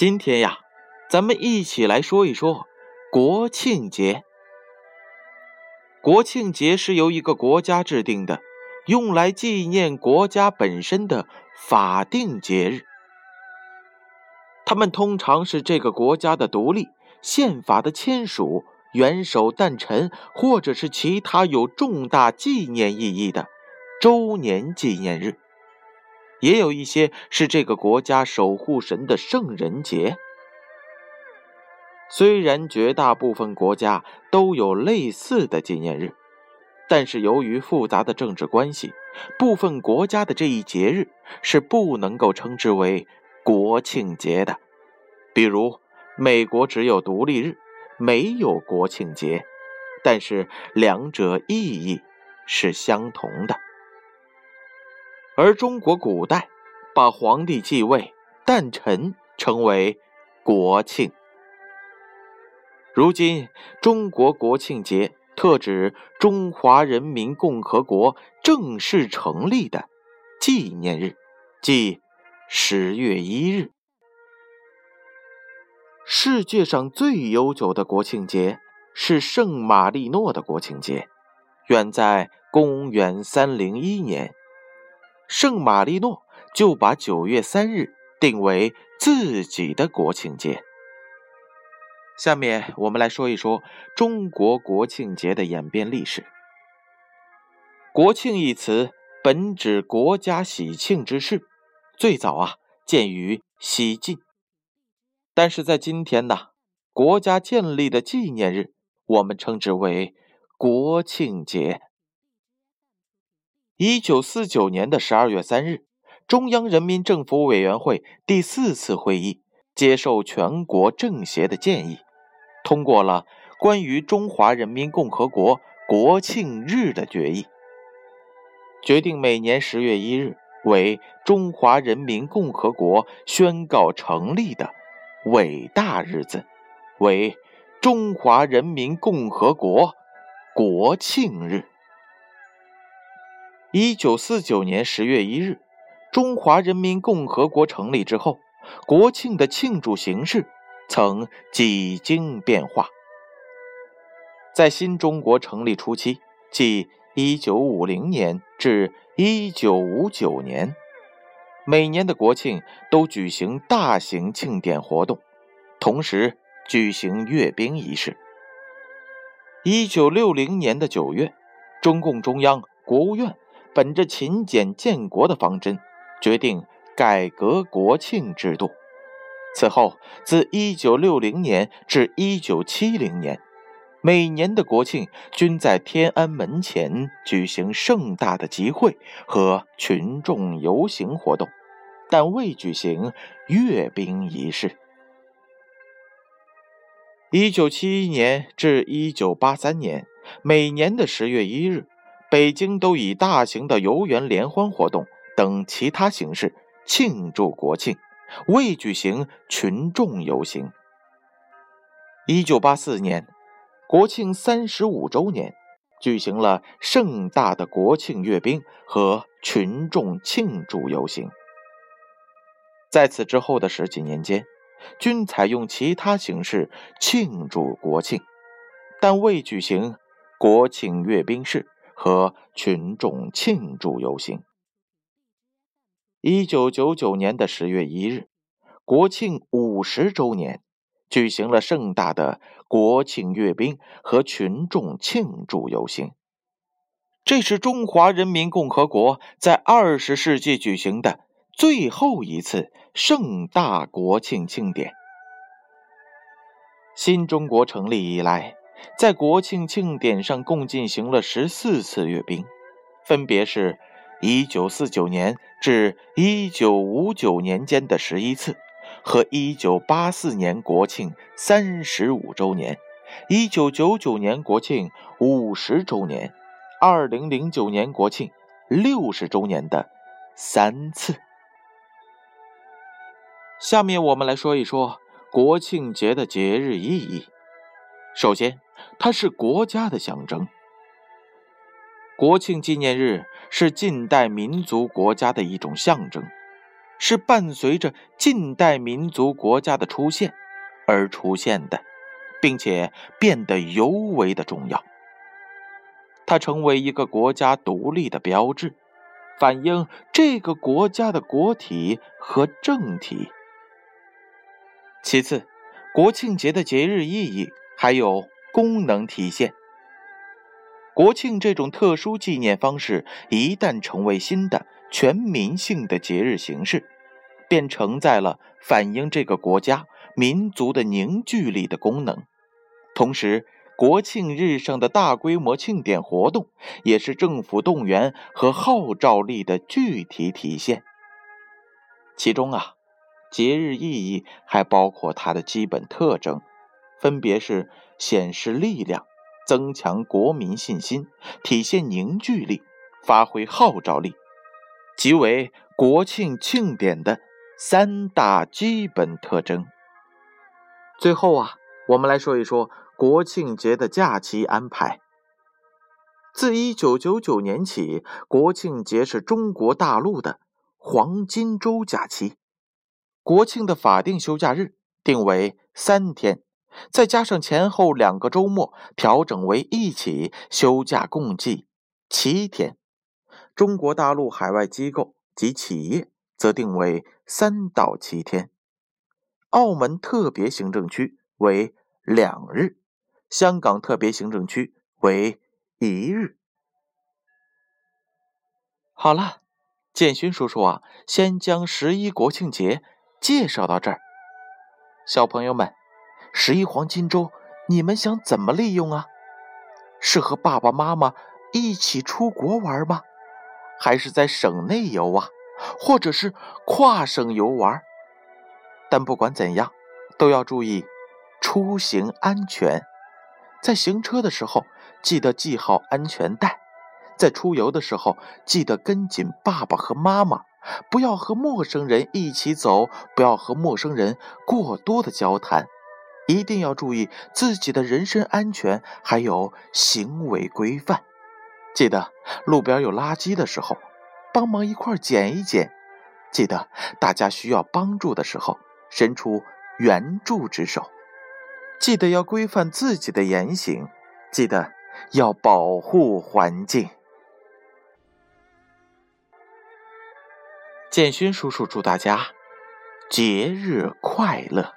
今天呀，咱们一起来说一说国庆节。国庆节是由一个国家制定的，用来纪念国家本身的法定节日。他们通常是这个国家的独立、宪法的签署、元首诞辰，或者是其他有重大纪念意义的周年纪念日。也有一些是这个国家守护神的圣人节。虽然绝大部分国家都有类似的纪念日，但是由于复杂的政治关系，部分国家的这一节日是不能够称之为国庆节的。比如，美国只有独立日，没有国庆节，但是两者意义是相同的。而中国古代把皇帝继位、诞辰称为国庆。如今，中国国庆节特指中华人民共和国正式成立的纪念日，即十月一日。世界上最悠久的国庆节是圣马力诺的国庆节，远在公元三零一年。圣马力诺就把九月三日定为自己的国庆节。下面我们来说一说中国国庆节的演变历史。国庆一词本指国家喜庆之事，最早啊见于西晋，但是在今天呢，国家建立的纪念日，我们称之为国庆节。一九四九年的十二月三日，中央人民政府委员会第四次会议接受全国政协的建议，通过了关于中华人民共和国国庆日的决议，决定每年十月一日为中华人民共和国宣告成立的伟大日子，为中华人民共和国国庆日。一九四九年十月一日，中华人民共和国成立之后，国庆的庆祝形式曾几经变化。在新中国成立初期，即一九五零年至一九五九年，每年的国庆都举行大型庆典活动，同时举行阅兵仪式。一九六零年的九月，中共中央、国务院。本着勤俭建国的方针，决定改革国庆制度。此后，自1960年至1970年，每年的国庆均在天安门前举行盛大的集会和群众游行活动，但未举行阅兵仪式。1971年至1983年，每年的10月1日。北京都以大型的游园联欢活动等其他形式庆祝国庆，未举行群众游行。一九八四年，国庆三十五周年，举行了盛大的国庆阅兵和群众庆祝游行。在此之后的十几年间，均采用其他形式庆祝国庆，但未举行国庆阅兵式。和群众庆祝游行。一九九九年的十月一日，国庆五十周年，举行了盛大的国庆阅兵和群众庆祝游行。这是中华人民共和国在二十世纪举行的最后一次盛大国庆庆典。新中国成立以来。在国庆庆典上，共进行了十四次阅兵，分别是1949年至1959年间的十一次，和1984年国庆三十五周年、1999年国庆五十周年、2009年国庆六十周年的三次。下面我们来说一说国庆节的节日意义。首先，它是国家的象征。国庆纪念日是近代民族国家的一种象征，是伴随着近代民族国家的出现而出现的，并且变得尤为的重要。它成为一个国家独立的标志，反映这个国家的国体和政体。其次，国庆节的节日意义还有功能体现。国庆这种特殊纪念方式一旦成为新的全民性的节日形式，便承载了反映这个国家民族的凝聚力的功能。同时，国庆日上的大规模庆典活动，也是政府动员和号召力的具体体现。其中啊，节日意义还包括它的基本特征，分别是显示力量、增强国民信心、体现凝聚力、发挥号召力，即为国庆庆典的三大基本特征。最后啊，我们来说一说。国庆节的假期安排，自一九九九年起，国庆节是中国大陆的黄金周假期。国庆的法定休假日定为三天，再加上前后两个周末，调整为一起休假，共计七天。中国大陆海外机构及企业则定为三到七天。澳门特别行政区为两日。香港特别行政区为一日。好了，建勋叔叔啊，先将十一国庆节介绍到这儿。小朋友们，十一黄金周你们想怎么利用啊？是和爸爸妈妈一起出国玩吗？还是在省内游啊？或者是跨省游玩？但不管怎样，都要注意出行安全。在行车的时候，记得系好安全带；在出游的时候，记得跟紧爸爸和妈妈，不要和陌生人一起走，不要和陌生人过多的交谈，一定要注意自己的人身安全，还有行为规范。记得路边有垃圾的时候，帮忙一块捡一捡；记得大家需要帮助的时候，伸出援助之手。记得要规范自己的言行，记得要保护环境。建勋叔叔祝大家节日快乐！